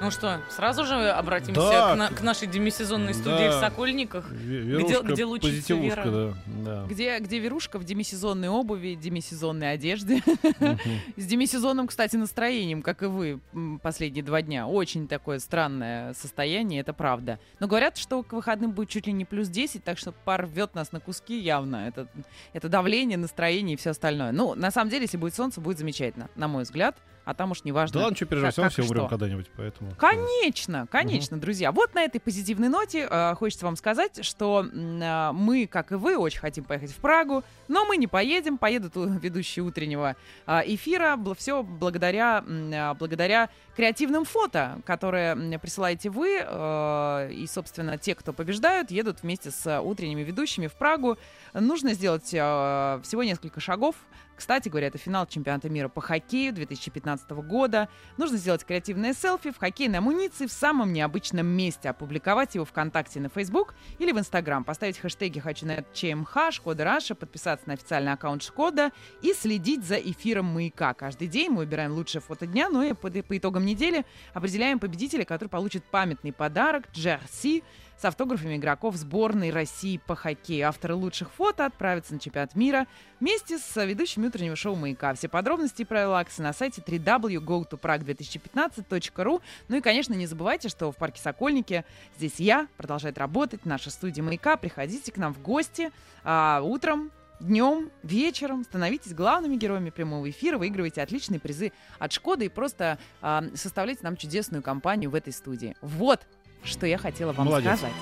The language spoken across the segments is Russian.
Ну что, сразу же обратимся Да. к, на- к нашей демисезонной студии Да. в Сокольниках, где, где лучится Вера. да, да. Где, где Верушка в демисезонной обуви, демисезонной одежде. С демисезонным, кстати, настроением, как и вы последние два дня. Очень такое странное состояние, это правда. Но говорят, что к выходным будет чуть ли не плюс 10, так что пар рвет нас на куски явно. Это, это давление, настроение и все остальное. Ну, на самом деле, если будет солнце, будет замечательно, на мой взгляд. А там уж не важно. Да ладно, что переживать, как- все как умрем когда-нибудь, поэтому... Конечно, конечно, друзья. Вот на этой позитивной ноте э, хочется вам сказать, что э, мы, как и вы, очень хотим поехать в Прагу, но мы не поедем. Поедут ведущие утреннего э, эфира. Все благодаря, э, благодаря креативным фото, которые присылаете вы. э, и, собственно, те, кто побеждают, едут вместе с утренними ведущими в Прагу. Нужно сделать э, всего несколько шагов. Кстати говоря, это финал чемпионата мира по хоккею 2015 года. Нужно сделать креативное селфи в хоккейной амуниции в самом необычном месте, опубликовать его ВКонтакте на Facebook или в Инстаграм, поставить хэштеги «Хочу на ЧМХ», «Шкода Раша», подписаться на официальный аккаунт Шкода и следить за эфиром «Маяка». Каждый день мы выбираем лучшее фото дня, ну и по итогам недели определяем победителя, который получит памятный подарок «Джерси», с автографами игроков сборной России по хоккею. Авторы лучших фото отправятся на чемпионат мира вместе с ведущими утреннего шоу «Маяка». Все подробности и правила акции на сайте www.gotoprag2015.ru. Ну и, конечно, не забывайте, что в парке Сокольники здесь я, продолжает работать, наша студия «Маяка». Приходите к нам в гости а, утром, днем, вечером. Становитесь главными героями прямого эфира, выигрывайте отличные призы от «Шкоды» и просто а, составляйте нам чудесную компанию в этой студии. Вот что я хотела вам Молодец. сказать.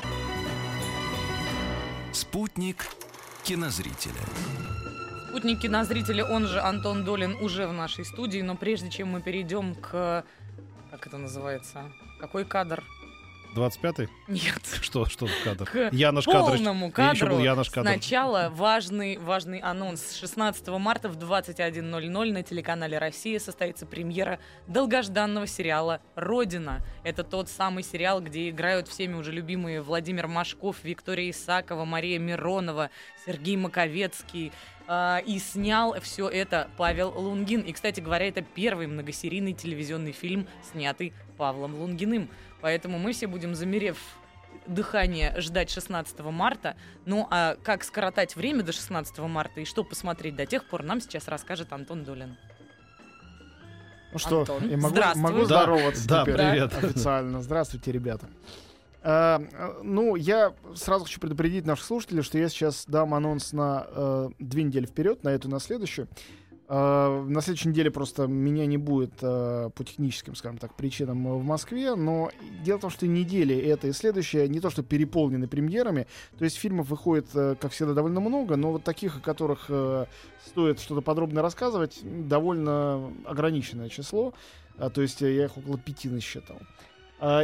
Спутник кинозрителя. Спутник кинозрители, он же Антон Долин, уже в нашей студии, но прежде чем мы перейдем к... Как это называется? Какой кадр? 25-й? Нет. Что, что за кадр? К Янош полному еще кадру. был Янош Кадр. Сначала важный, важный анонс. 16 марта в 21.00 на телеканале «Россия» состоится премьера долгожданного сериала «Родина». Это тот самый сериал, где играют всеми уже любимые Владимир Машков, Виктория Исакова, Мария Миронова, Сергей Маковецкий. А, И снял все это Павел Лунгин. И, кстати говоря, это первый многосерийный телевизионный фильм, снятый Павлом Лунгиным. Поэтому мы все будем, замерев дыхание, ждать 16 марта. Ну, а как скоротать время до 16 марта и что посмотреть до тех пор, нам сейчас расскажет Антон Долин. Ну что, Антон, я могу, здравствуй. могу Да, здороваться да, теперь привет. официально. Здравствуйте, ребята. Э, ну, я сразу хочу предупредить наших слушателей, что я сейчас дам анонс на э, две недели вперед, на эту на следующую. Э, на следующей неделе просто меня не будет э, по техническим, скажем так, причинам э, в Москве, но дело в том, что недели эта и следующая не то что переполнены премьерами, то есть фильмов выходит, как всегда, довольно много, но вот таких, о которых стоит что-то подробно рассказывать, довольно ограниченное число. То есть я их около пяти насчитал.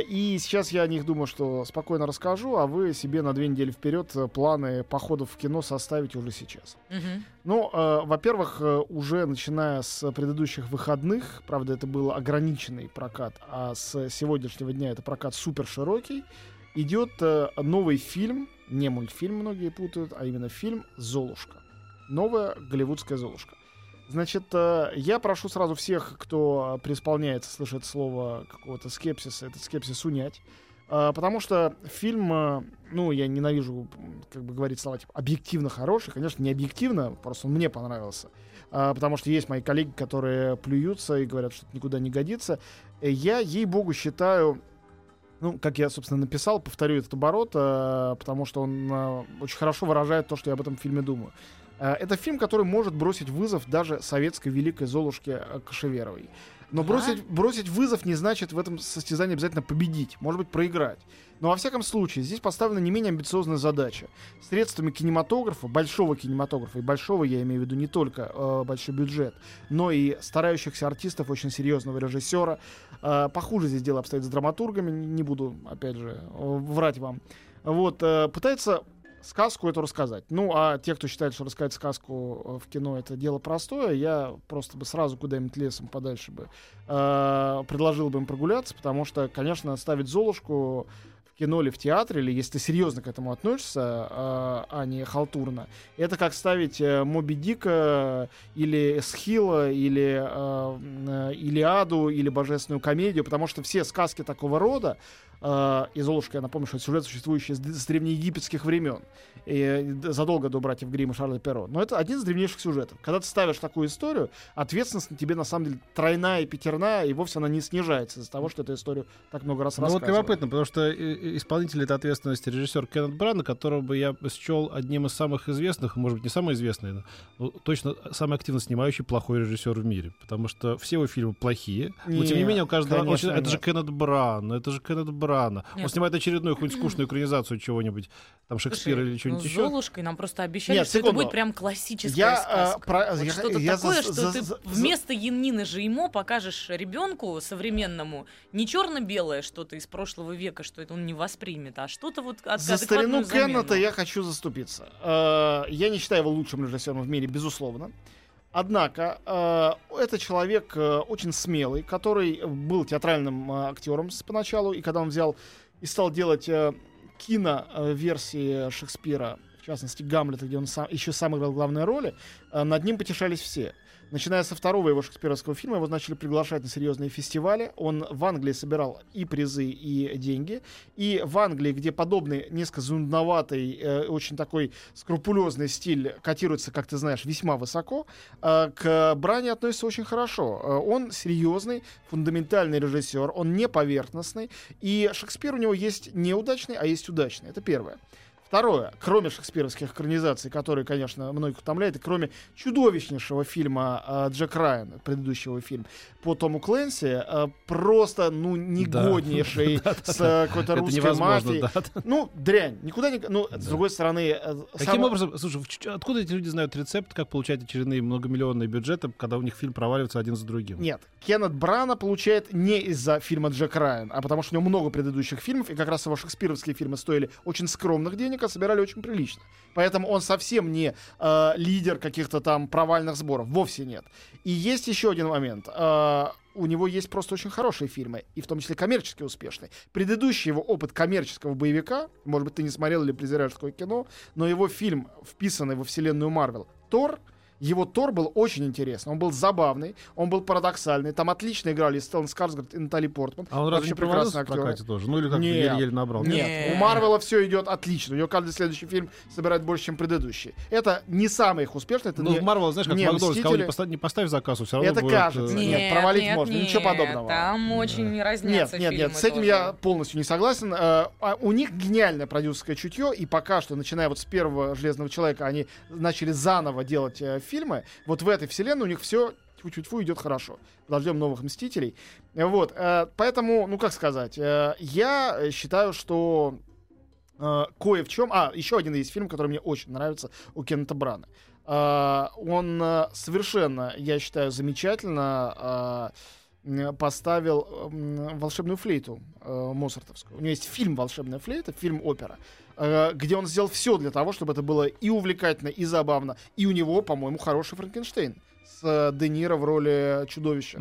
И сейчас я о них думаю, что спокойно расскажу, а вы себе на две недели вперед э, планы походов в кино составите уже сейчас. Мгм. Ну, э, во-первых, э, уже начиная с предыдущих выходных, правда, это был ограниченный прокат, а с сегодняшнего дня это прокат супер широкий, идет э, новый фильм, не мультфильм многие путают, а именно фильм «Золушка». Новая голливудская «Золушка». Значит, э, я прошу сразу всех, кто э, преисполняется, слышит слово какого-то скепсиса, этот скепсис унять. Э, Потому что фильм, ну, я ненавижу, как бы говорить слова, типа, объективно хороший. Конечно, не объективно, просто он мне понравился. Потому что есть мои коллеги, которые плюются и говорят, что это никуда не годится. Я, ей-богу, считаю, ну, как я, собственно, написал, повторю этот оборот, потому что он очень хорошо выражает то, что я об этом фильме думаю. Э, Это фильм, который может бросить вызов даже советской великой Золушке э, Кашеверовой. Но бросить, бросить вызов не значит в этом состязании обязательно победить, может быть, проиграть. Но во всяком случае, здесь поставлена не менее амбициозная задача. Средствами кинематографа, большого кинематографа, и большого я имею в виду не только э, большой бюджет, но и старающихся артистов, очень серьезного режиссера. Э, похуже здесь дело обстоит с драматургами, не не буду, опять же, э, врать вам. Вот, э, пытается сказку эту рассказать. Ну, а те, кто считает, что рассказать сказку э, в кино это дело простое, я просто бы сразу куда-нибудь лесом подальше бы э, предложил бы им прогуляться, потому что, конечно, ставить Золушку кино или в театре, или если ты серьезно к этому относишься, э, а не халтурно, это как ставить э, Моби Дика или Эсхила, или э, э, Илиаду, или Божественную комедию, потому что все сказки такого рода, э, и Золушка, я напомню, что это сюжет, существующий с, древнеегипетских времен, и задолго до братьев Гримма и Шарля Перро. Но это один из древнейших сюжетов. Когда ты ставишь такую историю, ответственность на тебе на самом деле тройная и пятерная, и вовсе она не снижается из-за того, что эту историю так много раз Ну вот рассказывали. любопытно, потому что э, исполнитель этой ответственности режиссер Кеннет Брана, которого бы я счел одним из самых известных, может быть, не самый известный, но ну, точно самый активно снимающий плохой режиссер в мире. Потому что все его фильмы плохие, но тем не Нет, менее он каждый раз... конечно, очень- Это же нет. Кеннет Бран, это же Кеннет Брана. Он Нет. снимает очередную какую-нибудь скучную экранизацию чего-нибудь, там Шекспира Слушай, или что-нибудь ну, еще. Золушкой нам просто обещали, Нет, что секунду. это будет прям классическая Я, сказка. а, про- Вот я- что-то я такое, за- что за- ты за- вместо Янины Жеймо покажешь ребенку современному не черно-белое что-то из прошлого века, что это он не воспримет, а что-то вот от За старину Кеннета я хочу заступиться. Э, Я не считаю его лучшим режиссером в мире, безусловно. Однако, э, это человек э, очень смелый, который был театральным э, актером с- поначалу, и когда он взял и стал делать э, кино-версии Шекспира, в частности Гамлета, где он сам, еще сам играл главные роли, э, над ним потешались все. Начиная со второго его шекспировского фильма, его начали приглашать на серьезные фестивали. Он в Англии собирал и призы, и деньги. И в Англии, где подобный, несколько зундноватый, э, очень такой скрупулезный стиль котируется, как ты знаешь, весьма высоко, э, к Бране относится очень хорошо. Э, он серьезный, фундаментальный режиссер, он не поверхностный. И Шекспир у него есть неудачный, а есть удачный. Это первое. Второе, кроме шекспировских экранизаций, которые, конечно, многих утомляют, и кроме чудовищнейшего фильма э, Джек Райан, предыдущего фильма, по Тому Клэнси, э, просто, ну, негоднейший, с э, какой-то русской мафией. да. Ну, дрянь. Никуда не... Ну, с Да. другой стороны... э, Каким само- образом, слушай, откуда эти люди знают рецепт, как получать очередные многомиллионные бюджеты, когда у них фильм проваливается один за другим? Нет, Кеннет Брана получает не из-за фильма Джек Райан, а потому что у него много предыдущих фильмов, и как раз его шекспировские фильмы стоили очень скромных денег, а собирали очень прилично. Поэтому он совсем не э, лидер каких-то там провальных сборов, вовсе нет. И есть еще один момент. Э, у него есть просто очень хорошие фильмы, и в том числе коммерчески успешные. Предыдущий его опыт коммерческого боевика, может быть, ты не смотрел или презираешь такое кино, но его фильм, вписанный во вселенную Марвел, Тор, его Тор был очень интересный. Он был забавный, он был парадоксальный. Там отлично играли Стеллан Скарсгард и Натали Портман. А он разве не актеры. прокате тоже? Ну или как Нет. еле-еле набрал? Нет, Нет. у Марвела все идет отлично. У него каждый следующий фильм собирает больше, чем предыдущий. Это не самый их успешный. Это Ну, не... в Марвел, знаешь, как не Макдональдс, кого не, поставь, не поставь заказ, все равно Это будет, кажется. э, Нет, провалить можно, ничего подобного. Там очень разнятся Нет, нет, нет, с этим тоже. я полностью не согласен. Э, а у них гениальное продюсерское чутье, и пока что, начиная вот с первого Железного Человека, они начали заново делать э, фильмы. Вот в этой вселенной у них все тьфу-тьфу идет хорошо. Подождем новых Мстителей. Вот, э, поэтому, ну как сказать, э, я считаю, что э, кое в чем... А, еще один есть фильм, который мне очень нравится у Кеннета Брана. Он совершенно, я считаю, замечательно поставил волшебную флейту Моцартовскую. У него есть фильм «Волшебная флейта», фильм-опера, где он сделал все для того, чтобы это было и увлекательно, и забавно. И у него, по-моему, хороший Франкенштейн с э, Де Ниро в роли чудовища.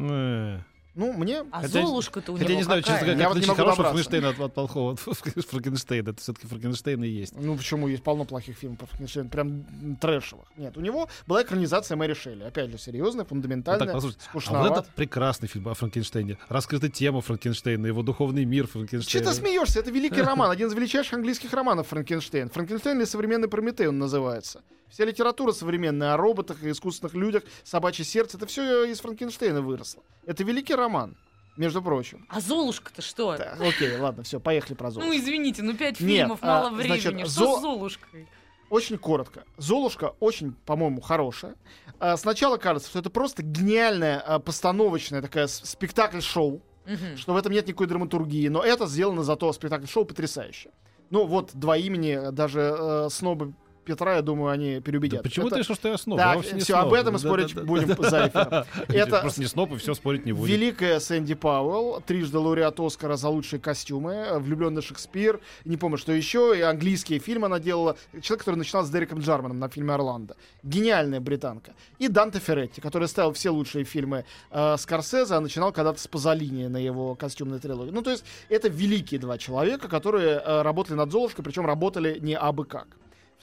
Ну, мне... А Хотя- Золушка-то у Хотя него я не знаю, честно какая? говоря, Я как вот не отличить могу хорошего. Франкенштейна от, от плохого Франкенштейна. Это все-таки Франкенштейн и есть. Ну, почему есть полно плохих фильмов про Франкенштейна, прям трэшевых. Нет, у него была экранизация Мэри Шелли. Опять же, серьезная, Вот фундаментальная, так, послушайте, а вот это прекрасный фильм о Франкенштейне. Раскрыта тема Франкенштейна, его духовный мир Че Франкенштейна. ты смеешься? Это великий роман, один из величайших английских романов Франкенштейн. Франкенштейн или современный Прометей он называется. Вся литература современная о роботах и искусственных людях, собачье сердце, это все из Франкенштейна выросло. Это великий роман, между прочим. А Золушка-то что? Так, окей, ладно, все, поехали про Золушку. Ну, извините, ну пять Нет, фильмов, а, мало значит, времени. Что Зо- с Золушкой? Очень коротко. Золушка очень, по-моему, хорошая. А, Сначала кажется, что это просто гениальная а, постановочная такая спектакль-шоу, Мгм. что в этом нет никакой драматургии, но это сделано зато спектакль-шоу потрясающе. Ну вот два имени, даже э, снобы Петра, я думаю, они Да переубедят. почему Это- ты решил, что я сноб? Так, все, сноб. об этом мы Да, спорить да, да, будем да. за эфиром. Это Просто не сноб, и все спорить не будет. Великая Сэнди Пауэлл, трижды лауреат Оскара за лучшие костюмы, влюбленный Шекспир, не помню, что еще, и английские фильмы она делала. Человек, который начинал с Дереком Джарманом на фильме «Орландо». Гениальная британка. И Данте Ферретти, который ставил все лучшие фильмы э, Скорсезе, а начинал когда-то с Пазолини на его костюмной трилогии. Ну, то есть, это великие два человека, которые э, работали над Золушкой, причем работали не абы как.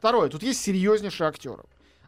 Второе, тут есть серьезнейшие актеры.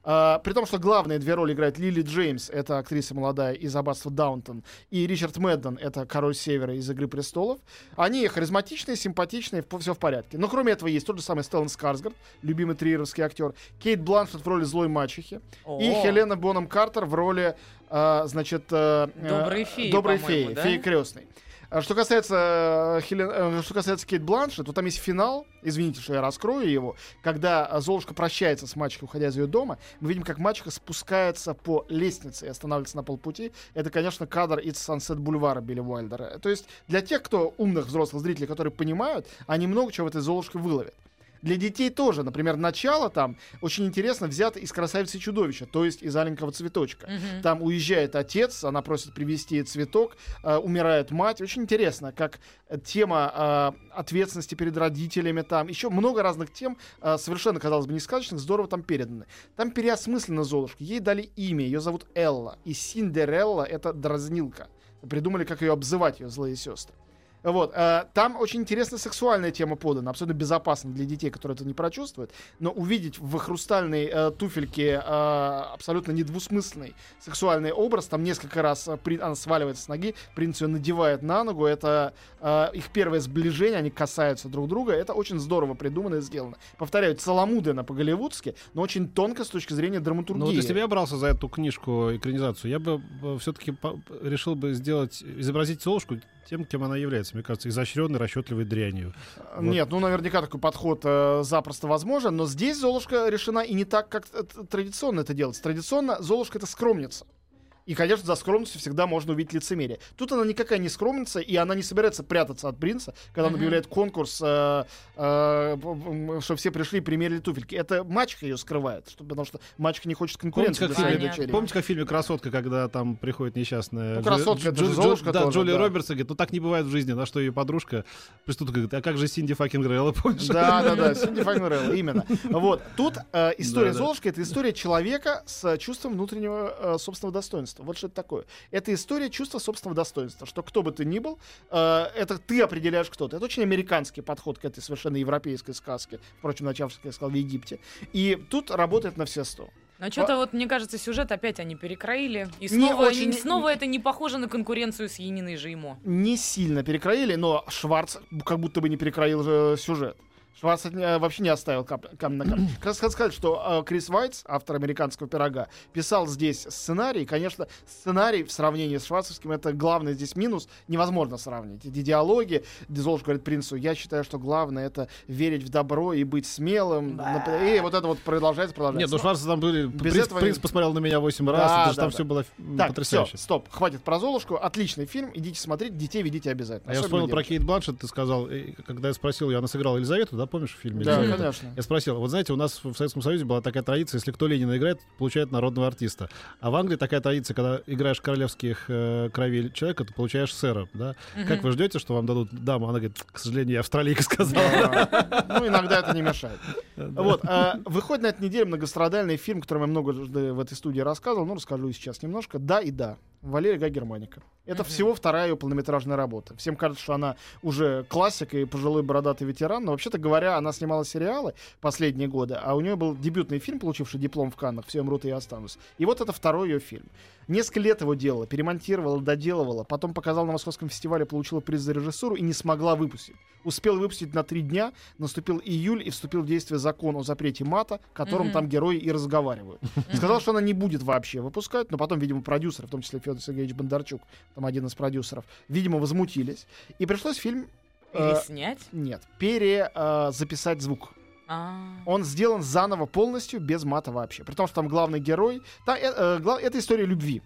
А, при том, что главные две роли играет Лили Джеймс, это актриса молодая из «Аббатства Даунтон», и Ричард Мэдден, это король Севера из «Игры престолов». Они харизматичные, симпатичные, все в порядке. Но кроме этого есть тот же самый Стеллан Скарсгард, любимый триеровский актер, Кейт Бланшетт в роли злой мачехи, и. Хелена Боном Картер в роли, а, значит... э, э, Доброй феи, Доброй по-моему, феи, да? феи крестной. А Что касается, э, Хелен- э, что касается Кейт Бланшет, то там есть финал, извините, что я раскрою его, когда э, Золушка прощается с мачехой, уходя из ее дома, мы видим, как мачеха спускается по лестнице и останавливается на полпути. Это, конечно, кадр из Sunset бульвара Билли Уайлдера. То есть для тех, кто умных взрослых зрителей, которые понимают, они много чего в этой Золушке выловят. Для детей тоже, например, начало там очень интересно взято из «Красавицы и чудовища», то есть из «Аленького цветочка». Мгм. Там уезжает отец, она просит привезти цветок, э, умирает мать. Очень интересно, как тема э, ответственности перед родителями там. Еще много разных тем, э, совершенно, казалось бы, не сказочных, здорово там переданы. Там переосмыслена Золушка. Ей дали имя, ее зовут Элла. И Синдерелла — это дразнилка. Придумали, как ее обзывать, ее злые сестры. Вот, э, там очень интересная сексуальная тема подана, абсолютно безопасно для детей, которые это не прочувствуют. Но увидеть в хрустальной э, туфельке э, абсолютно недвусмысленный сексуальный образ, там несколько раз э, она сваливается с ноги, принц ее надевает на ногу, это э, их первое сближение, они касаются друг друга, это очень здорово придумано и сделано. Повторяю, целомудренно по-голливудски, но очень тонко с точки зрения драматургии. Ну, вот если бы я брался за эту книжку, экранизацию, я бы все-таки решил бы сделать, изобразить Золушку тем, кем она является, мне кажется, изощренной, расчетливой дрянью. Нет, ну наверняка такой подход э, запросто возможен, но здесь Золушка решена и не так, как традиционно это делается. Традиционно Золушка это скромница. И, конечно, за скромностью всегда можно увидеть лицемерие. Тут она никакая не скромница, и она не собирается прятаться от принца, когда он Мгм. объявляет конкурс, э, э, что все пришли и примерили туфельки. Это мачеха ее скрывает, что, потому что мачеха не хочет конкуренции Помните, для как, своей Понятно. дочери. помните, как в фильме «Красотка», когда там приходит несчастная... Ну, «Красотка» это же Золушка Да, тоже, Джулия да. Робертс и говорит, ну так не бывает в жизни. На что ее подружка преступник говорит, а как же Cinde fucking rella, помнишь? Да, да, да, Cinde fucking rella, именно. Вот, тут э, история Да, да. Золушки — это история человека с чувством внутреннего э, собственного достоинства. Вот что это такое. Это история чувства собственного достоинства, что кто бы ты ни был, э, это ты определяешь кто-то. Это очень американский подход к этой совершенно европейской сказке, впрочем, начавшей, как я сказал, в Египте. И тут работает на все сто. Но что-то вот, мне кажется, сюжет опять они перекроили. И Не снова, очень- и снова это не похоже на конкуренцию с Яниной Жеймо. Не сильно перекроили, но Шварц как будто бы не перекроил же сюжет. Шварц э, вообще не оставил камень на камень. Как раз сказать, что э, Крис Вайтс, автор «Американского пирога», писал здесь сценарий. Конечно, сценарий в сравнении с шварцевским — это главный здесь минус. Невозможно сравнить. Эти диалоги, Золушка говорит принцу, я считаю, что главное — это верить в добро и быть смелым. И вот это вот продолжается, Нет, продолжается. ну Шварц там были... Без принц, этого принц не- посмотрел на меня 8 Да, раз, да, там да. все было Так, потрясающе. все, стоп, хватит про Золушку. Отличный фильм, идите смотреть, детей ведите обязательно. А я вспомнил про. Кейт Бланшет, ты сказал, когда я спросил ее, она сыграла Елизавету, да, помнишь в фильме? Да, «Елизавета»? конечно. Я спросил, вот знаете, у нас в Советском Союзе была такая традиция, если кто Ленина играет, получает народного артиста. А в Англии такая традиция, когда играешь королевских э, кровей человека, ты получаешь сэра, да? Как вы ждете, что вам дадут даму? Она говорит, к сожалению, я австралийка сказала. Ну, иногда это не мешает. Вот, а, выходит на этой неделе многострадальный фильм, который я много в этой студии рассказывал, ну, расскажу сейчас немножко. «Да и да». Валерия Гай Германика. Это всего вторая ее полнометражная работа. Всем кажется, что она уже классик и пожилой бородатый ветеран, но вообще-то говоря, она снимала сериалы последние годы, а у нее был дебютный фильм, получивший диплом в Каннах «Все умрут и я останусь». И вот это второй ее фильм. Несколько лет его делала, перемонтировала, доделывала, потом показала на Московском фестивале, получила приз за режиссуру и не смогла выпустить. Успела выпустить на три дня, наступил июль и вступил в действие закон о запрете мата, которым Мгм. там герои и разговаривают. Сказал, что она не будет вообще выпускать, но потом, видимо, продюсеры, в том числе Федор Сергеевич Бондарчук, там один из продюсеров, видимо, возмутились. И пришлось фильм... э, Переснять? нет, перезаписать звук. А. Он сделан заново полностью, без мата вообще. При том, что там главный герой... Та, э, э, гла- это история любви.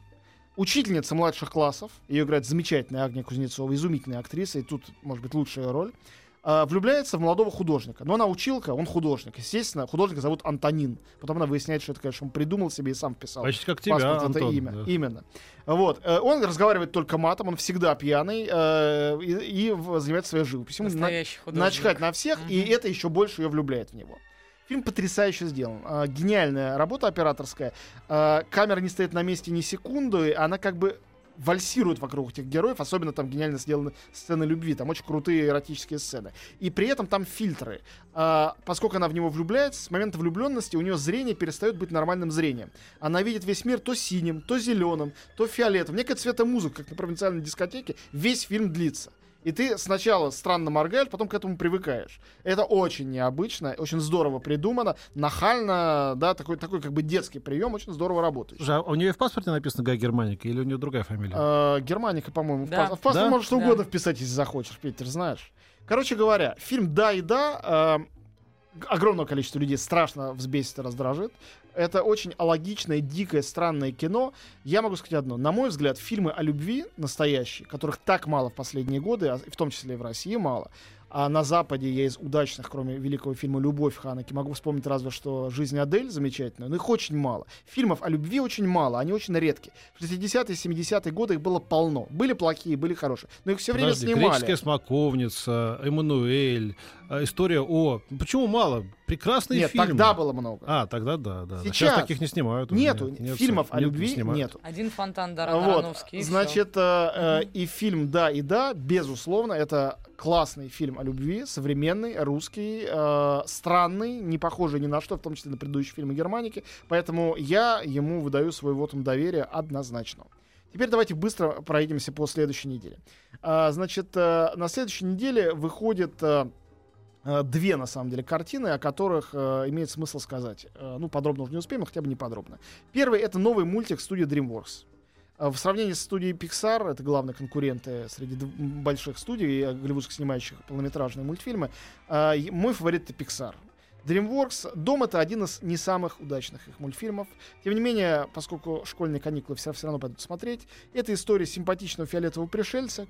Учительница младших классов, ее играет замечательная Агния Кузнецова, изумительная актриса, и тут, может быть, лучшая роль. А, влюбляется в молодого художника. Но она училка, он художник. Естественно, художника зовут Антонин. Потом она выясняет, что это, конечно, он придумал себе и сам вписал. Почти как тебя, паспорт это Антон, имя. да. Именно. Вот. Э, Он разговаривает только матом, он всегда пьяный э, и, и занимается своей живописью. Ему на- начхать на всех, и Мгм. это еще больше ее влюбляет в него. Фильм потрясающе сделан. А, гениальная работа операторская. А, камера не стоит на месте ни секунды, она как бы вальсирует вокруг этих героев, особенно там гениально сделаны сцены любви, там очень крутые эротические сцены. И при этом там фильтры. А, поскольку она в него влюбляется, с момента влюбленности у нее зрение перестает быть нормальным зрением. Она видит весь мир то синим, то зеленым, то фиолетовым. Некая цветомузыка, как на провинциальной дискотеке, весь фильм длится. И ты сначала странно моргаешь, потом к этому привыкаешь. Это очень необычно, очень здорово придумано, нахально, да, такой, такой как бы детский прием, очень здорово работает. Слушай, а у нее в паспорте написано Гай Германика или у нее другая фамилия? Э, Германика, по-моему, в Да. пас- в паспорт Да? можешь что Да. угодно вписать, если захочешь, Питер, знаешь. Короче говоря, фильм «Да и да» э, огромное количество людей страшно взбесит и раздражит. Это очень алогичное, дикое, странное кино. Я могу сказать одно. На мой взгляд, фильмы о любви настоящие, которых так мало в последние годы, а в том числе и в России мало, а на Западе я из удачных, кроме великого фильма «Любовь» Ханеки, могу вспомнить разве что «Жизнь Адель» замечательную, но их очень мало. Фильмов о любви очень мало, они очень редки. В 60-е, 70-е годы их было полно. Были плохие, были хорошие, но их все время Подожди, снимали. греческая смоковница, Эммануэль, история о... Почему мало? Прекрасный Нет, фильм. тогда было много. А, тогда да, да. Сейчас Сейчас таких не снимают. уже, нету нет, нет, фильмов о нет, не любви, снимают. нету. Один фонтан Вот, Дарановский. и всё. значит, э, э, и фильм «Да» и «Да», безусловно, это классный фильм о любви, современный, русский, э, странный, не похожий ни на что, в том числе на предыдущие фильмы Германики, поэтому я ему выдаю свой вотум доверия однозначно. Теперь давайте быстро пройдемся по следующей неделе. А, значит, э, на следующей неделе выходит э, э, две, на самом деле, картины, о которых э, имеет смысл сказать. Э, ну, подробно уже не успеем, но хотя бы не подробно. Первый — это новый мультик студии DreamWorks. А В сравнении с студией Pixar, это главные конкуренты среди больших студий, э, голливудских снимающих полнометражные мультфильмы, и мой фаворит это Pixar. DreamWorks «Дом» — это один из не самых удачных их мультфильмов. Тем не менее, поскольку школьные каникулы все, все равно пойдут смотреть, это история симпатичного фиолетового пришельца,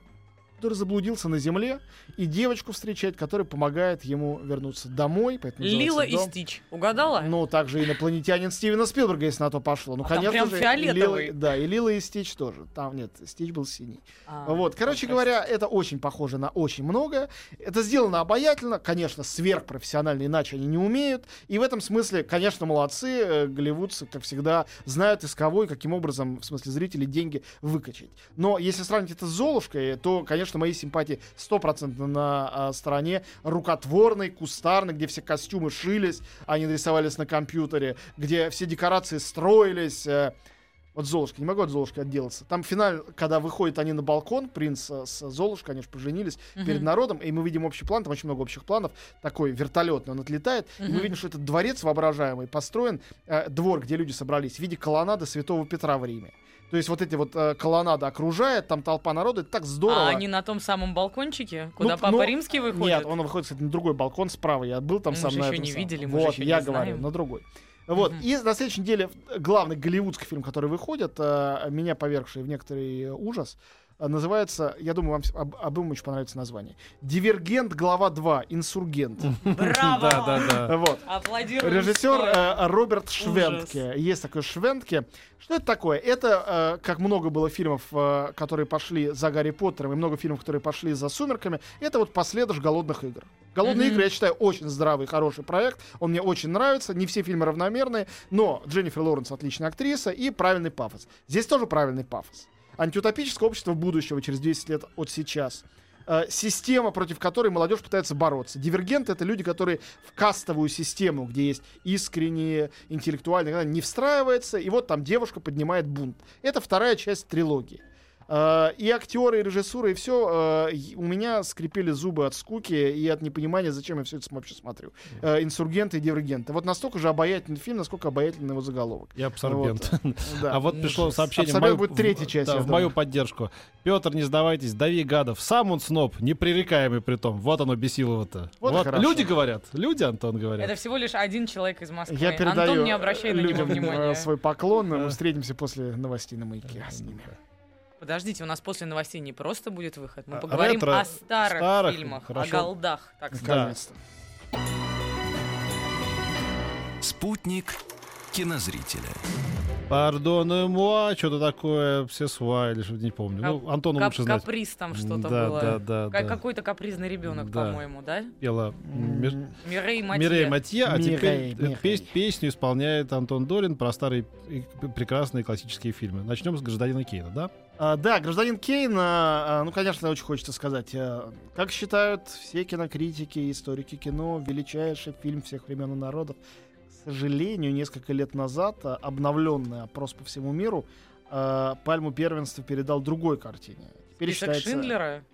заблудился на земле, и девочку встречает, которая помогает ему вернуться домой. поэтому Лила и «Дом». Стич. Угадала? Ну, также инопланетянин Стивена Спилберга, если на то пошло. Ну, А конечно прям же, фиолетовый. Лила- да, и Лила и Стич тоже. Там нет, Стич был синий. А, вот, короче вот, говоря, это очень похоже на очень многое. Это сделано обаятельно, конечно, сверхпрофессионально, иначе они не умеют. И в этом смысле, конечно, молодцы, э, голливудцы, как всегда, знают из кого и каким образом, в смысле зрителей, деньги выкачать. Но если сравнить это с Золушкой, то, конечно, мои симпатии стопроцентно на а, стороне рукотворной, кустарной, где все костюмы шились, а не рисовались на компьютере, где все декорации строились. э, вот Золушка, не могу от Золушки отделаться. Там финал, когда выходят они на балкон, принц э, с Золушкой, они же поженились Мгм. перед народом, и мы видим общий план, там очень много общих планов, такой вертолетный, он отлетает, и мы видим, что этот дворец воображаемый построен, э, двор, где люди собрались, в виде колоннады Святого Петра в Риме. То есть вот эти вот э, колоннады окружает, там толпа народа, это так здорово. А они на том самом балкончике, куда Ну, Папа ну, Римский выходит? Нет, он выходит, кстати, на другой балкон справа. Я был там Мы сам же на еще этом не самом. видели, мы же Вот, еще я не говорю, знаем. на другой. Вот, Мгм. и на следующей неделе главный голливудский фильм, который выходит, э, меня повергший в некоторый ужас, называется, я думаю, вам об- обоим очень понравится название, «Дивергент. Глава 2. Инсургент». Браво! Да, да, да. Вот. Аплодируем. Режиссер э, Роберт Швентке. Есть такой Швентке. Что это такое? Это, э, как много было фильмов, э, которые пошли за Гарри Поттером, и много фильмов, которые пошли за Сумерками, это вот последуж «Голодных игр». «Голодные Мгм. игры», я считаю, очень здравый, хороший проект. Он мне очень нравится. Не все фильмы равномерные, но Дженнифер Лоуренс отличная актриса и правильный пафос. Здесь тоже правильный пафос. Антиутопическое общество будущего через 10 лет от сейчас. Э, система, против которой молодежь пытается бороться. Дивергенты — это люди, которые в кастовую систему, где есть искренние, интеллектуальные, не встраивается, и вот там девушка поднимает бунт. Это вторая часть трилогии. Э, И актеры, и режиссура, и все у меня скрипели зубы от скуки и от непонимания, зачем я все это вообще смотрю. Э, Инсургенты и дивергенты. Вот настолько же обаятельный фильм, насколько обаятельный его заголовок. Я абсорбент. Вот. Да. А вот пришло сообщение Абсорбент мою, будет третья часть, да, в думаю. мою поддержку. Петр, не сдавайтесь, дави гадов. Сам он сноб, непререкаемый при том. Вот оно Бесилово-то. Вот хорошо. люди говорят, люди, Антон, говорят. Это всего лишь один человек из Москвы. Я передаю Антон, не обращай на него э, внимания. свой поклон. Мы встретимся после новостей на маяке с ними. Подождите, у нас после новостей не просто будет выход. Мы А, поговорим ретро, о старых, старых, фильмах, хорошо. о голдах, так сказать. Наконец-то. Спутник кинозрителя. Пардон, муа, что-то такое, все свай, или что-то не помню. Кап- Ну, Антону Кап- лучше знать. Каприз там что-то да, было. Да, да, Как- да. Какой-то капризный ребенок, Да. по-моему, да? Пела Мир- Мирей Матье. Мирей Матье, а Мирей, теперь Мирей. пес- песню исполняет Антон Долин про старые и прекрасные классические фильмы. Начнем с «Гражданина Кейна», да? А, да, гражданин Кейн, а, а, ну, конечно, очень хочется сказать, как считают все кинокритики и историки кино, величайший фильм всех времен и народов. К сожалению, несколько лет назад обновленный опрос по всему миру пальму первенства передал другой картине. Теперь Список считается- Шиндлера?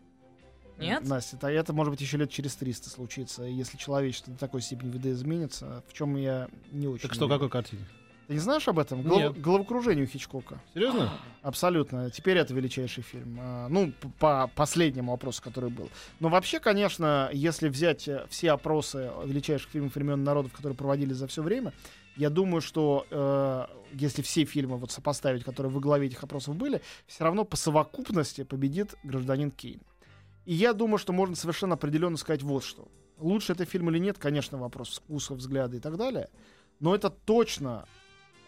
Нет? Настя, это, это может быть еще лет через 300 случится, если человечество до такой степени видоизменится, в чем я не очень Так что, уверен. какой картине? Ты не знаешь об этом? Голов- Нет. Головокружение у Хичкока. Серьезно? Абсолютно. Теперь это величайший фильм. А, Ну, по последнему опросу, который был. Но вообще, конечно, если взять э, все опросы величайших фильмов времен народов, которые проводились за все время, я думаю, что э, если все фильмы вот сопоставить, которые во главе этих опросов были, все равно по совокупности победит гражданин Кейн. И я думаю, что можно совершенно определенно сказать вот что. Лучше это фильм или нет, конечно, вопрос вкуса, взгляда и так далее. Но это точно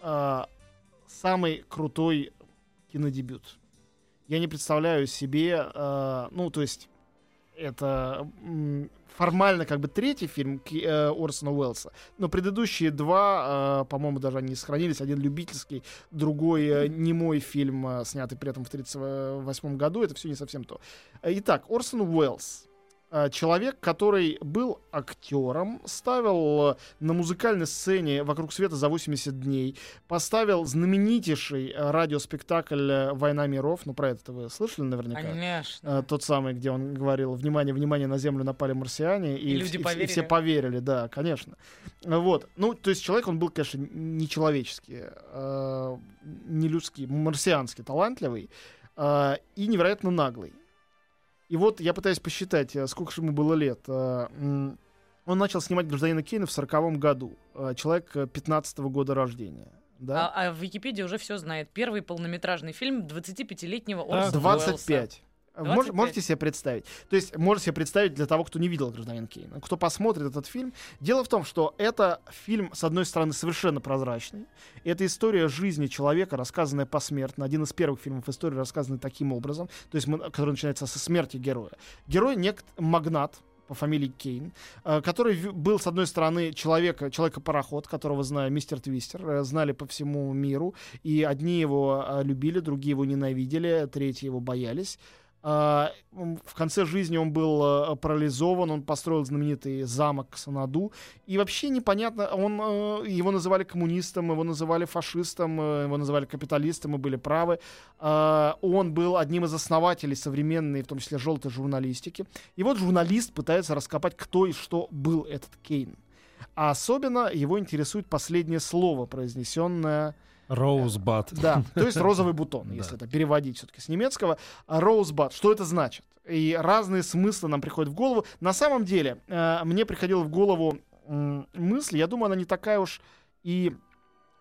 э, самый крутой кинодебют. Я не представляю себе, э, ну, то есть, это формально как бы третий фильм э, Орсона Уэллса, но предыдущие два, э, по-моему, даже они сохранились. Один любительский, другой э, немой фильм, э, снятый при этом в 1938 году. Это все не совсем то. Итак, Орсон Уэллс. Э, Человек, который был актером, ставил э, на музыкальной сцене «Вокруг света за 80 дней», поставил знаменитейший э, радиоспектакль «Война миров». Ну, про это вы слышали наверняка? Конечно. Тот самый, где он говорил «Внимание, внимание, на Землю напали марсиане». И люди вс- поверили. все поверили, да, конечно. Вот. Ну, то есть человек, он был, конечно, нечеловеческий, э, нелюдский, марсианский, талантливый э, и невероятно наглый. И вот я пытаюсь посчитать, э, сколько же ему было лет. Э, Он начал снимать «Гражданина Кейна» в 40 году. Э, Человек 15 года рождения. Да? А, а в Википедии уже все знает. Первый полнометражный фильм 25-летнего А, Орсона 25. Мож- 25. Можете себе представить? То есть, можете себе представить для того, кто не видел «Гражданин Кейн». Кто посмотрит этот фильм. Дело в том, что это фильм, с одной стороны, совершенно прозрачный. Это история жизни человека, рассказанная посмертно. Один из первых фильмов истории, рассказанный таким образом. То есть, который начинается со смерти героя. Герой нект магнат, по фамилии Кейн, э, который в- был, с одной стороны, человека, человека-пароход, которого знаю, мистер Твистер, э, знали по всему миру, и одни его э, любили, другие его ненавидели, третьи его боялись. А, В конце жизни он был э, парализован, он построил знаменитый замок Санаду. И вообще непонятно, он, э, его называли коммунистом, его называли фашистом, э, его называли капиталистом, и были правы. А, Он был одним из основателей современной, в том числе желтой журналистики. И вот журналист пытается раскопать, кто и что был этот Кейн. А особенно его интересует последнее слово, произнесенное Роузбад. да, то есть розовый бутон, если это переводить все-таки с немецкого. А Rosebud, что это значит? И разные смыслы нам приходят в голову. На самом деле, э, мне приходила в голову мысль, я думаю, она не такая уж и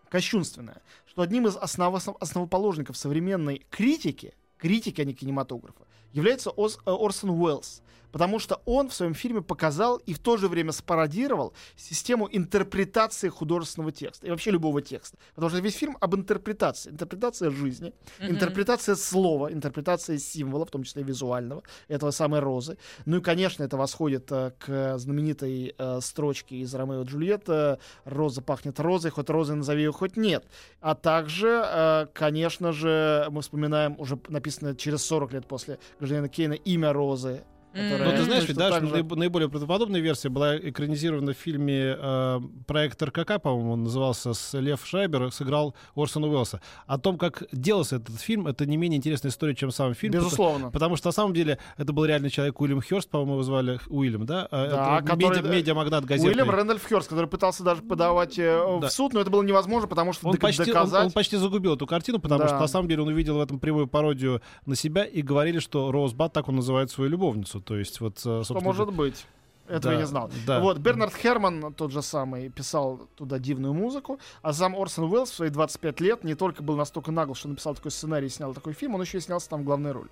кощунственная, что одним из основ- основ- основоположников современной критики, критики, а не кинематографа, является Ос- э, Орсон Уэллс. Потому что он в своем фильме показал и в то же время спародировал систему интерпретации художественного текста и вообще любого текста. Потому что весь фильм об интерпретации. Интерпретация жизни, Мгм. интерпретация слова, интерпретация символа, в том числе визуального, этого самой розы. Ну и, конечно, это восходит э, к знаменитой э, строчке из Ромео и Джульетта «Роза пахнет розой, хоть розой назови ее, хоть нет». А также, э, конечно же, мы вспоминаем уже написанное через 40 лет после «Гражданина Кейна» имя розы. Которое Ну, ты знаешь, ведь так же- наиб- наиболее правдоподобная версия была экранизирована в фильме э, «Проект РКК», по-моему, он назывался, с Лев Шрайбер, сыграл Орсона Уэллса. О том, как делался этот фильм, это не менее интересная история, чем сам фильм. Безусловно. Потому что на самом деле это был реальный человек Уильям Хёрст, по-моему, его звали Уильям, да? А, Да, это который- медиа- медиамагнат газетный. Уильям Рэндольф Хёрст, который пытался даже подавать э, Да. в суд, но это было невозможно, потому что Он док- почти, он- доказать... он почти загубил эту картину, потому Да. что на самом деле он увидел в этом прямую пародию на себя и говорили, что Роуз Бат так он называет свою любовницу. То есть вот, э, Что может быть? Этого я не знал. Да. Вот, Бернард Херман, тот же самый, писал туда дивную музыку, а сам Орсон Уэллс в свои 25 лет не только был настолько нагл, что написал такой сценарий и снял такой фильм, он еще и снялся там в главной роли.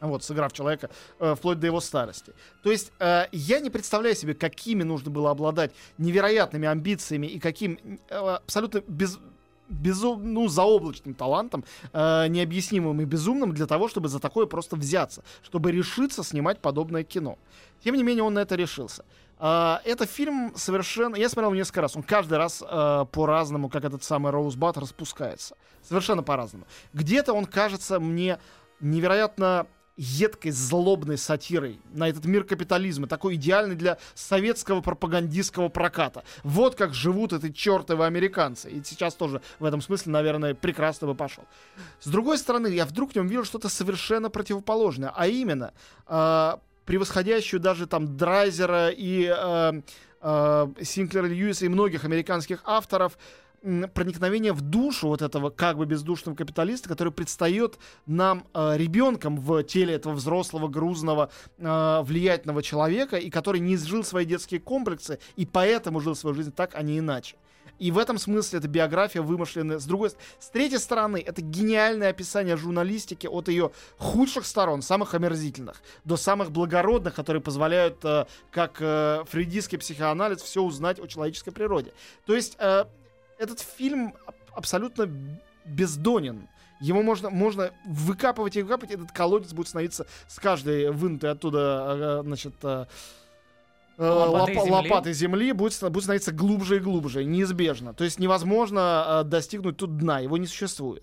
Вот, сыграв человека э, вплоть до его старости. То есть э, я не представляю себе, какими нужно было обладать невероятными амбициями и каким э, абсолютно без, безум, ну, заоблачным талантом, э, необъяснимым и безумным для того, чтобы за такое просто взяться, чтобы решиться снимать подобное кино. Тем не менее, он на это решился. А, это фильм совершенно... Я смотрел несколько раз. Он каждый раз э, по-разному, как этот самый Роузбат, распускается. Совершенно по-разному. Где-то он кажется мне невероятно едкой, злобной сатирой на этот мир капитализма, такой идеальный для советского пропагандистского проката. Вот как живут эти чертовы американцы. И сейчас тоже в этом смысле, наверное, прекрасно бы пошел. С другой стороны, я вдруг в нем видел что-то совершенно противоположное, а именно э, превосходящую даже там Драйзера и э, э, Синклера Льюиса и многих американских авторов проникновение в душу вот этого как бы бездушного капиталиста, который предстает нам э, ребенком в теле этого взрослого, грузного, э, влиятельного человека, и который не изжил свои детские комплексы, и поэтому жил свою жизнь так, а не иначе. И в этом смысле это биография вымышленная. С другой, с третьей стороны, это гениальное описание журналистики от ее худших сторон, самых омерзительных, до самых благородных, которые позволяют, э, как э, фрейдистский психоанализ, все узнать о человеческой природе. То есть э, этот фильм аб- абсолютно бездонен. Его можно, можно выкапывать и выкапывать, этот колодец будет становиться с каждой вынутой оттуда, э, значит, э, э, Лопатой лопа- земли. лопатой земли будет, будет становиться глубже и глубже, неизбежно. То есть невозможно э, достигнуть тут дна, его не существует.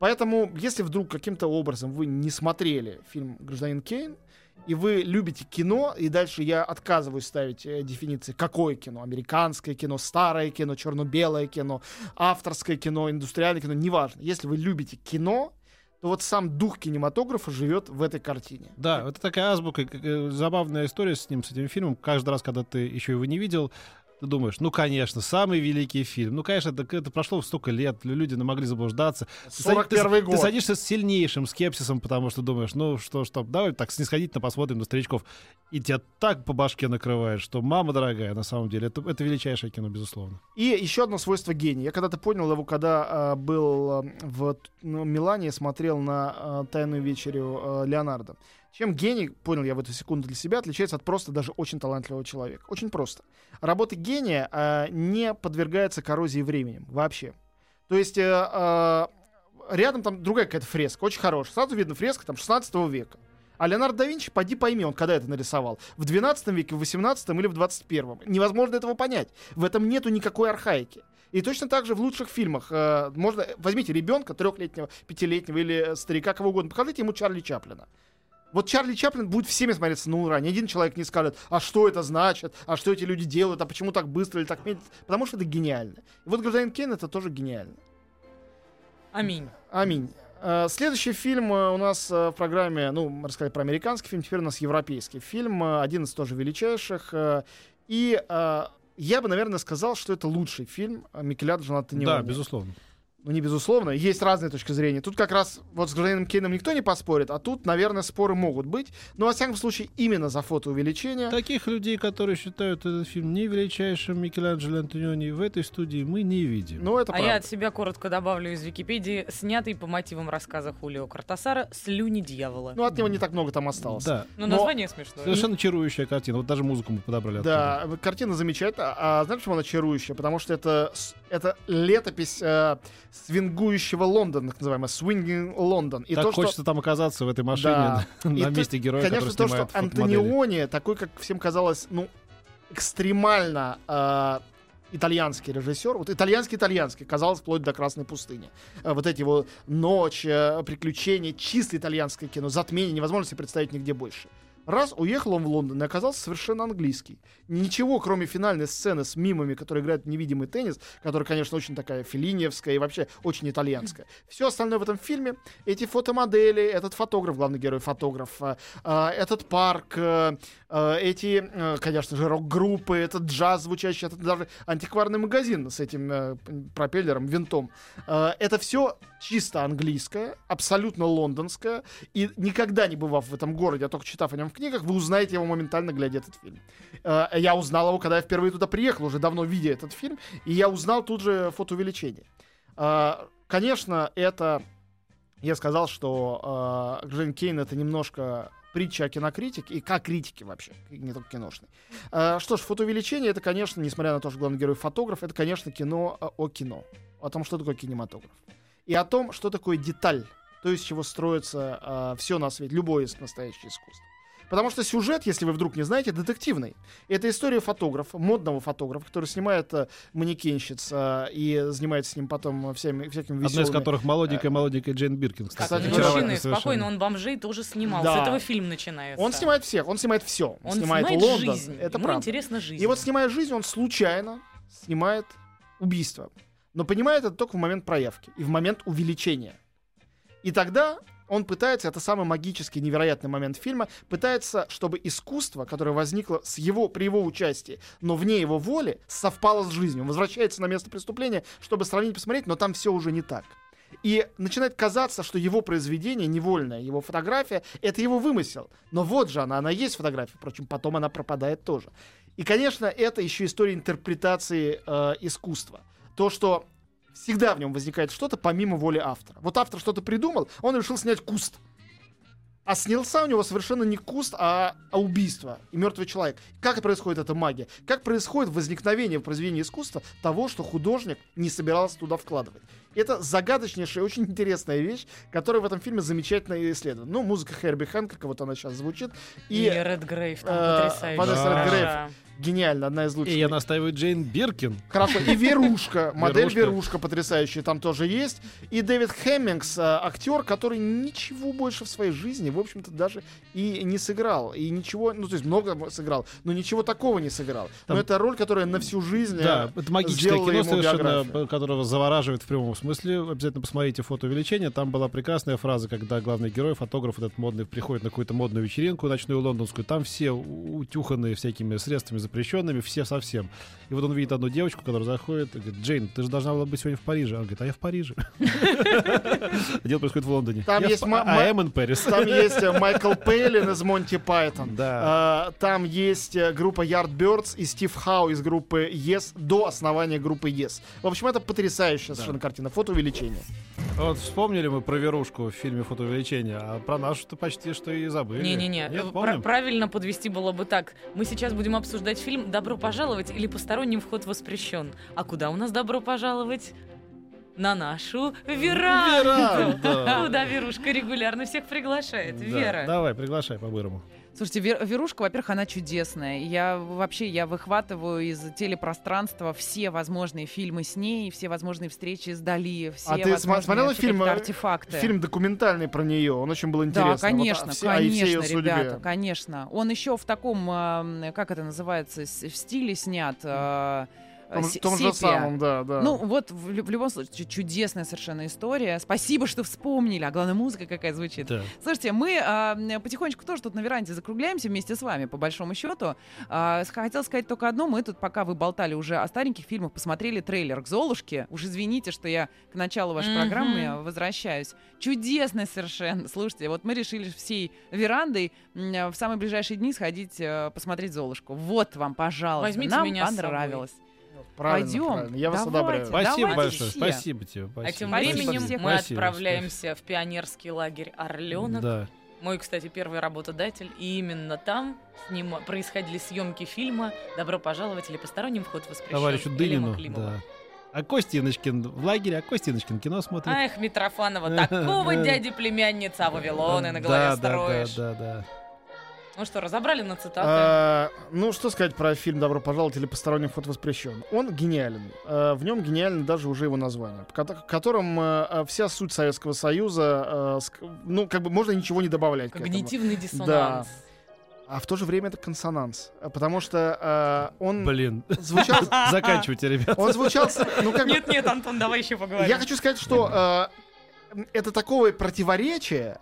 Поэтому, если вдруг каким-то образом вы не смотрели фильм «Гражданин Кейн», и вы любите кино, и дальше я отказываюсь ставить э, дефиниции, какое кино, американское кино, старое кино, черно-белое кино, авторское кино, индустриальное кино, неважно. Если вы любите кино, то вот сам дух кинематографа живет в этой картине. Да, это такая азбука, э, забавная история с ним, с этим фильмом. Каждый раз, когда ты еще его не видел, ты думаешь, ну, конечно, самый великий фильм. Ну, конечно, это, это прошло столько лет, лю- люди могли заблуждаться. Ты сади- 41 ты, год. Ты садишься с сильнейшим скепсисом, потому что думаешь, ну, что, что, давай так снисходительно посмотрим на старичков. И тебя так по башке накрывает, что, мама дорогая, на самом деле, это, это величайшее кино, безусловно. И еще одно свойство гения. Я когда-то понял его, когда а, был а, в ну, Милане, смотрел на а, «Тайную вечерю» а, Леонардо. Чем гений, понял я в эту секунду для себя, отличается от просто даже очень талантливого человека. Очень просто. Работа гения а, не подвергается коррозии временем вообще. То есть э, а, рядом там другая какая-то фреска, очень хорошая. Сразу видно фреска там 16 века. А Леонардо да Винчи, поди пойми, он когда это нарисовал? В 12 веке, в 18 или в 21? Невозможно этого понять. В этом нету никакой архаики. И точно так же в лучших фильмах. э, можно, возьмите ребенка, трехлетнего, пятилетнего или старика, кого угодно, покажите ему Чарли Чаплина. Вот Чарли Чаплин будет всеми смотреться на ура. Ни один человек не скажет, а что это значит, а что эти люди делают, а почему так быстро или так медленно. Потому что это гениально. И вот «Гражданин Кейн» это тоже гениально. Аминь. Аминь. Э, Следующий фильм э, у нас э, в программе, ну, мы рассказали про американский фильм, теперь у нас европейский фильм, один из тоже величайших. И я бы, наверное, сказал, что это лучший фильм Микеланджело Антониони. Да, безусловно. Ну, не безусловно, есть разные точки зрения. Тут как раз вот с гражданином Кейном никто не поспорит, а тут, наверное, споры могут быть. Но, во всяком случае, именно за фотоувеличение. Таких людей, которые считают этот фильм не величайшим Микеланджело Антониони, в этой студии мы не видим. Ну, это А правда. я от себя коротко добавлю из Википедии, снятый по мотивам рассказа Хулио Картасара «Слюни дьявола». Ну, от него не так много там осталось. Да, Ну, но- название смешное. совершенно чарующая картина. Вот даже музыку мы подобрали оттуда. Да, картина замечательная. А знаешь, почему она чарующая? Потому что это, это летопись э, свингующего Лондона, так называемая Swinging Лондон. И так то, что хочется там оказаться в этой машине Да. на И то- месте героя, Конечно, то, что. Антониони, такой, как всем казалось, ну, экстремально э, итальянский режиссер, вот итальянский-итальянский, казалось, вплоть до Красной пустыни. Э, вот эти вот ночь, э, приключения, чисто итальянское кино, затмение, невозможно себе представить нигде больше. Раз уехал он в Лондон и оказался совершенно английский. Ничего, кроме финальной сцены с мимами, которые играют невидимый теннис, которая, конечно, очень такая филиневская и вообще очень итальянская. Все остальное в этом фильме, эти фотомодели, этот фотограф, главный герой фотограф, э, э, этот парк, э, эти, конечно же, рок-группы, этот джаз звучащий, этот даже антикварный магазин с этим пропеллером, винтом. Это все чисто английское, абсолютно лондонское, и никогда не бывав в этом городе, а только читав о нем в книгах, вы узнаете его моментально, глядя этот фильм. Э, Я узнал его, когда я впервые туда приехал, уже давно видя этот фильм, и я узнал тут же фотоувеличение. Э, Конечно, это... Я сказал, что э, Джейн Кейн это немножко притча о кинокритике и как критики вообще, не только киношной. Что ж, фотоувеличение это, конечно, несмотря на то, что главный герой фотограф, это, конечно, кино о кино. О том, что такое кинематограф. И о том, что такое деталь. То, из чего строится все на свете, любое из настоящее искусство. Потому что сюжет, если вы вдруг не знаете, детективный. Это история фотографа, модного фотографа, который снимает э, манекенщиц э, и занимается с ним потом всеми, всякими Одна из веселыми... которых молоденькая-молоденькая Джейн Биркин, кстати. Кстати, мужчины, спокойно, он бомжей тоже снимал. Да. С этого фильм начинается. Он снимает всех, он снимает все. Он снимает, Лондон, жизнь. это Ему правда. интересна жизнь. И вот снимая жизнь, он случайно снимает убийство. Но понимает это только в момент проявки и в момент увеличения. И тогда он пытается, это самый магический, невероятный момент фильма, пытается, чтобы искусство, которое возникло с его, при его участии, но вне его воли, совпало с жизнью. Он возвращается на место преступления, чтобы сравнить, посмотреть, но там все уже не так. И начинает казаться, что его произведение, невольное, его фотография, это его вымысел. Но вот же она, она есть фотография, впрочем, потом она пропадает тоже. И, конечно, это еще история интерпретации э, искусства. То, что всегда в нем возникает что-то помимо воли автора. Вот автор что-то придумал, он решил снять куст. А снялся у него совершенно не куст, а, а убийство и мертвый человек. Как происходит эта магия? Как происходит возникновение в произведении искусства того, что художник не собирался туда вкладывать? Это загадочнейшая, очень интересная вещь, которая в этом фильме замечательно исследована. Ну, музыка Херби Хэнкока, вот она сейчас звучит. И И Ред Грейв там э, потрясающе. Ванесса Редгрейв. хороша. Гениально, одна из лучших. И я настаиваю Джейн Биркин. Хорошо. И Верушка, модель Верушка. Верушка потрясающая там тоже есть. И Дэвид Хэммингс, э, актер, который ничего больше в своей жизни, в общем-то, даже и не сыграл. И ничего, ну, то есть много сыграл, но ничего такого не сыграл. Там- Но это роль, которая на всю жизнь э, Да, это магическое кино совершенно, биографию. которого завораживает в прямом смысле. Обязательно посмотрите фотоувеличение. Там была прекрасная фраза, когда главный герой, фотограф этот модный, приходит на какую-то модную вечеринку ночную лондонскую. Там все утюханные всякими средствами запрещенными, все совсем. И вот он видит одну девочку, которая заходит и говорит, Джейн, ты же должна была быть сегодня в Париже. Она говорит, а я в Париже. Дело происходит в Лондоне. Там есть А. Там э, Майкл Пейлин из Монти Пайтон. Э, Там есть э, группа Yardbirds и Стив Хау из группы Yes до основания группы Yes. В общем, это потрясающая совершенно картина. Фотоувеличение. Вот вспомнили мы про Верушку в фильме «Фотоувеличение», а про нашу-то почти что и забыли. Не-не-не, э, пра- правильно подвести было бы так. Мы сейчас будем обсуждать фильм «Добро пожаловать» или «Посторонним вход воспрещен». А куда у нас «Добро пожаловать»? На нашу веранду. Веранда. Куда Верушка регулярно всех приглашает. Да, Вера. Давай, приглашай по-бырому. Слушайте, Вер- Верушка, во-первых, она чудесная. Я вообще, я выхватываю из телепространства все возможные фильмы с ней, все возможные встречи с Дали, все А ты смотрела фильм, э, артефакты. Фильм документальный про нее. Он очень был интересный. Да, Вот, а конечно, все- а все конечно, судьбе. ребята, конечно. Он еще в таком, как это называется, в стиле снят. Э, В том, том же самом, да, да. Ну, вот в, в любом случае, чу- чудесная совершенно история. Спасибо, что вспомнили. А главное, музыка какая звучит. Да. Слушайте, мы а, потихонечку тоже тут на веранде закругляемся вместе с вами, по большому счету. А, хотела сказать только одно. Мы тут, пока вы болтали уже о стареньких фильмах, посмотрели трейлер к «Золушке». Уж извините, что я к началу вашей Мгм. программы возвращаюсь. Чудесный совершенно. Слушайте, вот мы решили всей верандой м, в самые ближайшие дни сходить э, посмотреть «Золушку». Вот вам, пожалуйста. Возьмите Нам меня с собой. Правильно, пойдем, правильно. Я вас давайте. одобряю. Спасибо Давайте большое, все. спасибо тебе. А спасибо. тем Спасибо временем мы Спасибо, отправляемся в пионерский лагерь Орленок. Да. Мой, кстати, первый работодатель. И именно там снима- происходили съемки фильма «Добро пожаловать» или «Посторонним вход воспрещен» Товарищу Дынину. Да. А Костиночкин в лагере, а Костиночкин кино смотрит. Эх, Митрофанова, такого дяди племянница, а Вавилоны на голове да, да, да, строишь. да, да. Ну что, разобрали на цитаты? А, ну, что сказать про фильм «Добро пожаловать» или «Посторонний вход воспрещен». Он гениален. А, в нем гениально даже уже его название, в кото- в котором а, а, вся суть Советского Союза, а, ск- ну, как бы можно ничего не добавлять. Когнитивный диссонанс. А в то же время это консонанс. А, Потому что а, он Блин, звучал... заканчивайте, ребят. Он звучал... Ну, как Нет, нет, Антон, давай еще поговорим. Я хочу сказать, что э, это такое противоречие,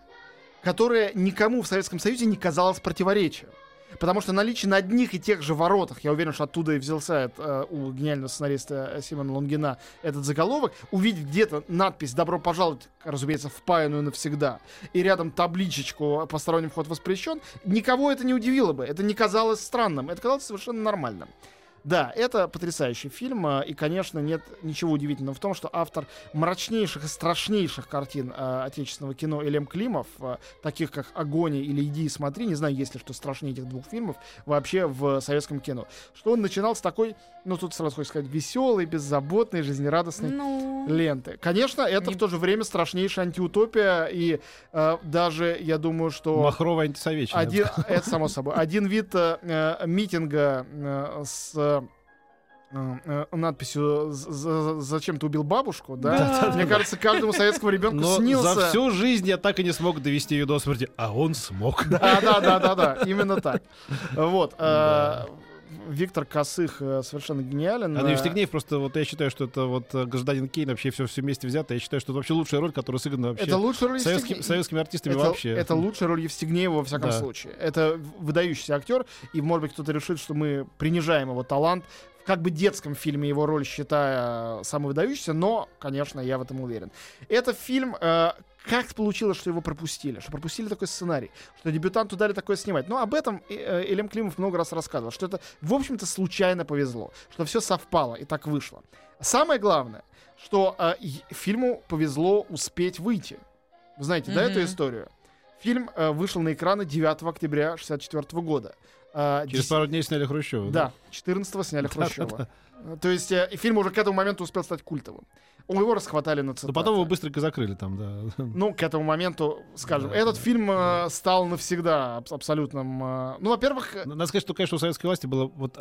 которое никому в Советском Союзе не казалось противоречием. Потому что наличие на одних и тех же воротах, я уверен, что оттуда и взялся это, э, у гениального сценариста э, Симона Лунгина этот заголовок, увидеть где-то надпись «Добро пожаловать», разумеется, впаянную навсегда, и рядом табличечку «Посторонний вход воспрещен», никого это не удивило бы, это не казалось странным, это казалось совершенно нормальным. Да, это потрясающий фильм, а, и, конечно, нет ничего удивительного в том, что автор мрачнейших и страшнейших картин э, отечественного кино Элем Климов, э, таких как «Огонь» или «Иди и смотри», не знаю, есть ли что страшнее этих двух фильмов вообще в советском кино, что он начинал с такой, ну, тут сразу хочется сказать, веселой, беззаботной, жизнерадостной Ну, ленты. Конечно, это Не- в то же время страшнейшая антиутопия, и э, даже, я думаю, что... Махровая антисоветчина. Один, это само собой. Один вид э, э, митинга э, с э, э, надписью «З- з- «Зачем ты убил бабушку?» да? Да. Мне кажется, каждому советскому ребенку Но снился... за всю жизнь я так и не смог довести ее до смерти, а он смог. Да, да, да, да, именно так. Вот. э, Да. Виктор Косых э, совершенно гениален. А ну, Э, Евстигнеев просто, вот я считаю, что это вот э, гражданин Кейн, вообще все, все вместе взято. Я считаю, что это вообще лучшая роль, которая сыграна вообще Это лучшая роль советским- Евстигне- советскими артистами это, вообще. Это лучшая роль Евстигнеева во всяком Да. случае. Это выдающийся актер, и, может быть, кто-то решит, что мы принижаем его талант. Как бы детском фильме его роль считая самой выдающейся, но, конечно, я в этом уверен. Это фильм... э, как получилось, что его пропустили? Что пропустили такой сценарий? Что дебютанту дали такое снимать? Но об этом э, э, Элем Климов много раз рассказывал. Что это, в общем-то, случайно повезло. Что все совпало и так вышло. Самое главное, что э, фильму повезло успеть выйти. Вы знаете, да, эту историю? Фильм э, вышел на экраны 9 октября 1964 года. Э, Через дес- пару дней сняли Хрущева. Да, 14-го сняли Хрущева. Э, То есть э, фильм уже к этому моменту успел стать культовым. О, Его расхватали на Но цитаты. потом его быстренько закрыли там, да. Ну, к этому моменту, скажем, Да, этот да, фильм э, да. стал навсегда аб- абсолютным... э, ну, во-первых, э, Надо сказать, что, конечно, у советской власти было вот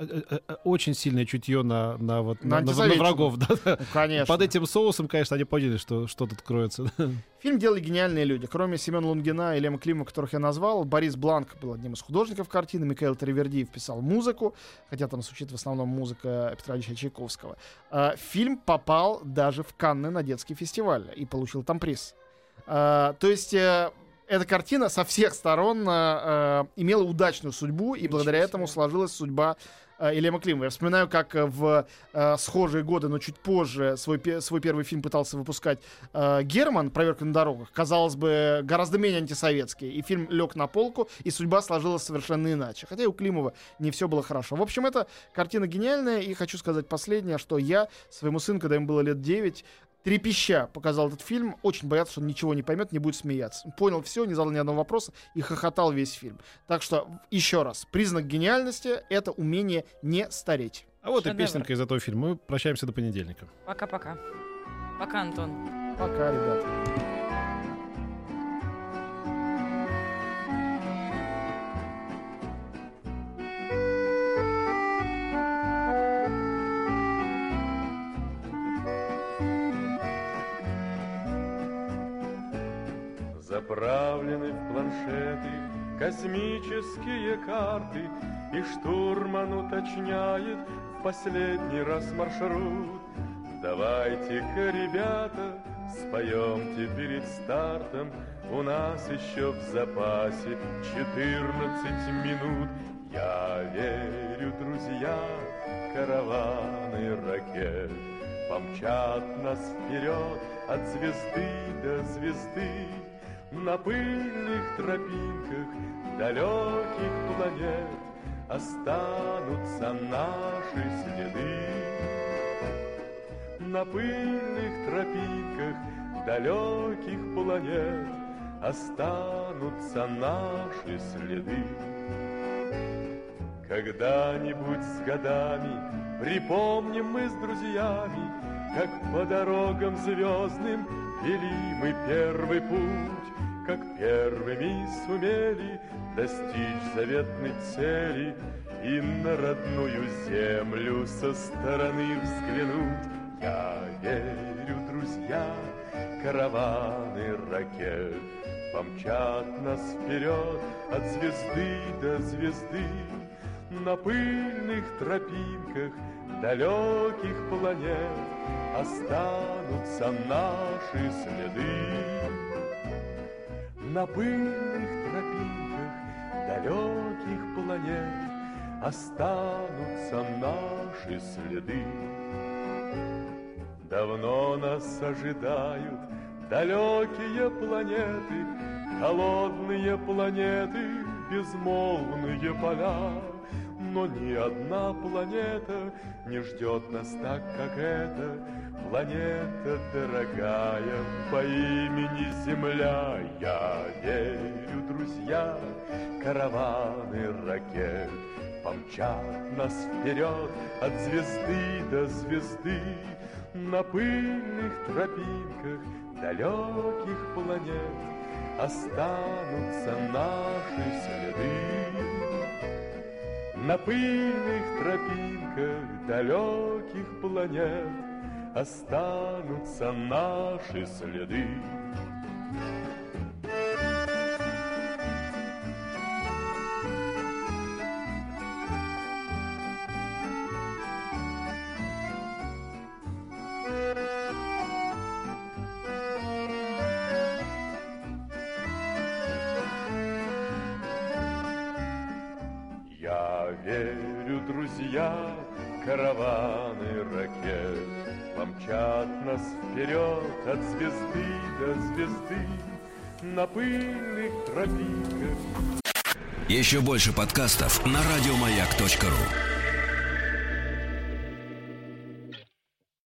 очень сильное чутье на, на, вот, На на, на- врагов. Да, да. ну, конечно. Под этим соусом, конечно, они поняли, что, что тут кроется. Фильм делали гениальные люди. Кроме Семена Лунгина и Лема Клима, которых я назвал, Борис Бланк был одним из художников картины, Михаил Тривердиев писал музыку, хотя там звучит в основном музыка Петра Ильича Чайковского. А, Фильм попал даже в Канны на детский фестиваль и получил там приз. А, То есть... э, Эта картина со всех сторон э, э, имела удачную судьбу, и Ничего благодаря себе. этому сложилась судьба э, Ильяма Климова. Я вспоминаю, как э, в э, схожие годы, но чуть позже, свой, свой первый фильм пытался выпускать э, Герман «Проверка на дорогах», казалось бы, гораздо менее антисоветский. И фильм лег на полку, и судьба сложилась совершенно иначе. Хотя и у Климова не все было хорошо. В общем, эта картина гениальная, и хочу сказать последнее, что я своему сыну, когда ему было лет 9, трепеща показал этот фильм, очень боялся, что он ничего не поймет, не будет смеяться. Он Понял все, не задал ни одного вопроса и хохотал весь фильм. Так что, еще раз, признак гениальности — это умение не стареть. А вот и Шедевр. песенка из этого фильма. Мы прощаемся до понедельника. Пока-пока. Пока, Антон. Пока, ребята. В планшеты космические карты, И штурман уточняет в последний раз маршрут. Давайте-ка, ребята, споемте перед стартом, У нас еще в запасе 14 минут. Я верю, друзья, караваны ракет Помчат нас вперед от звезды до звезды На пыльных тропинках далеких планет Останутся наши следы. На пыльных тропинках далеких планет Останутся наши следы. Когда-нибудь с годами Припомним мы с друзьями Как по дорогам звездным Вели мы первый путь Как первыми сумели Достичь заветной цели И на родную землю Со стороны взглянуть Я верю, друзья Караваны ракет Помчат нас вперед От звезды до звезды на пыльных тропинках далеких планет Останутся наши следы. На пыльных тропинках далеких планет Останутся наши следы. Давно нас ожидают далекие планеты, Холодные планеты, безмолвные поля. Но ни одна планета не ждет нас так, как эта Планета дорогая по имени Земля. Я верю, друзья, караваны ракет Помчат нас вперед от звезды до звезды На пыльных тропинках далеких планет Останутся наши следы. На пыльных тропинках далеких планет Останутся наши следы. Друзья, караваны ракет Помчат нас вперед от звезды до звезды На пыльных тропинках Еще больше подкастов на радиомаяк.ру.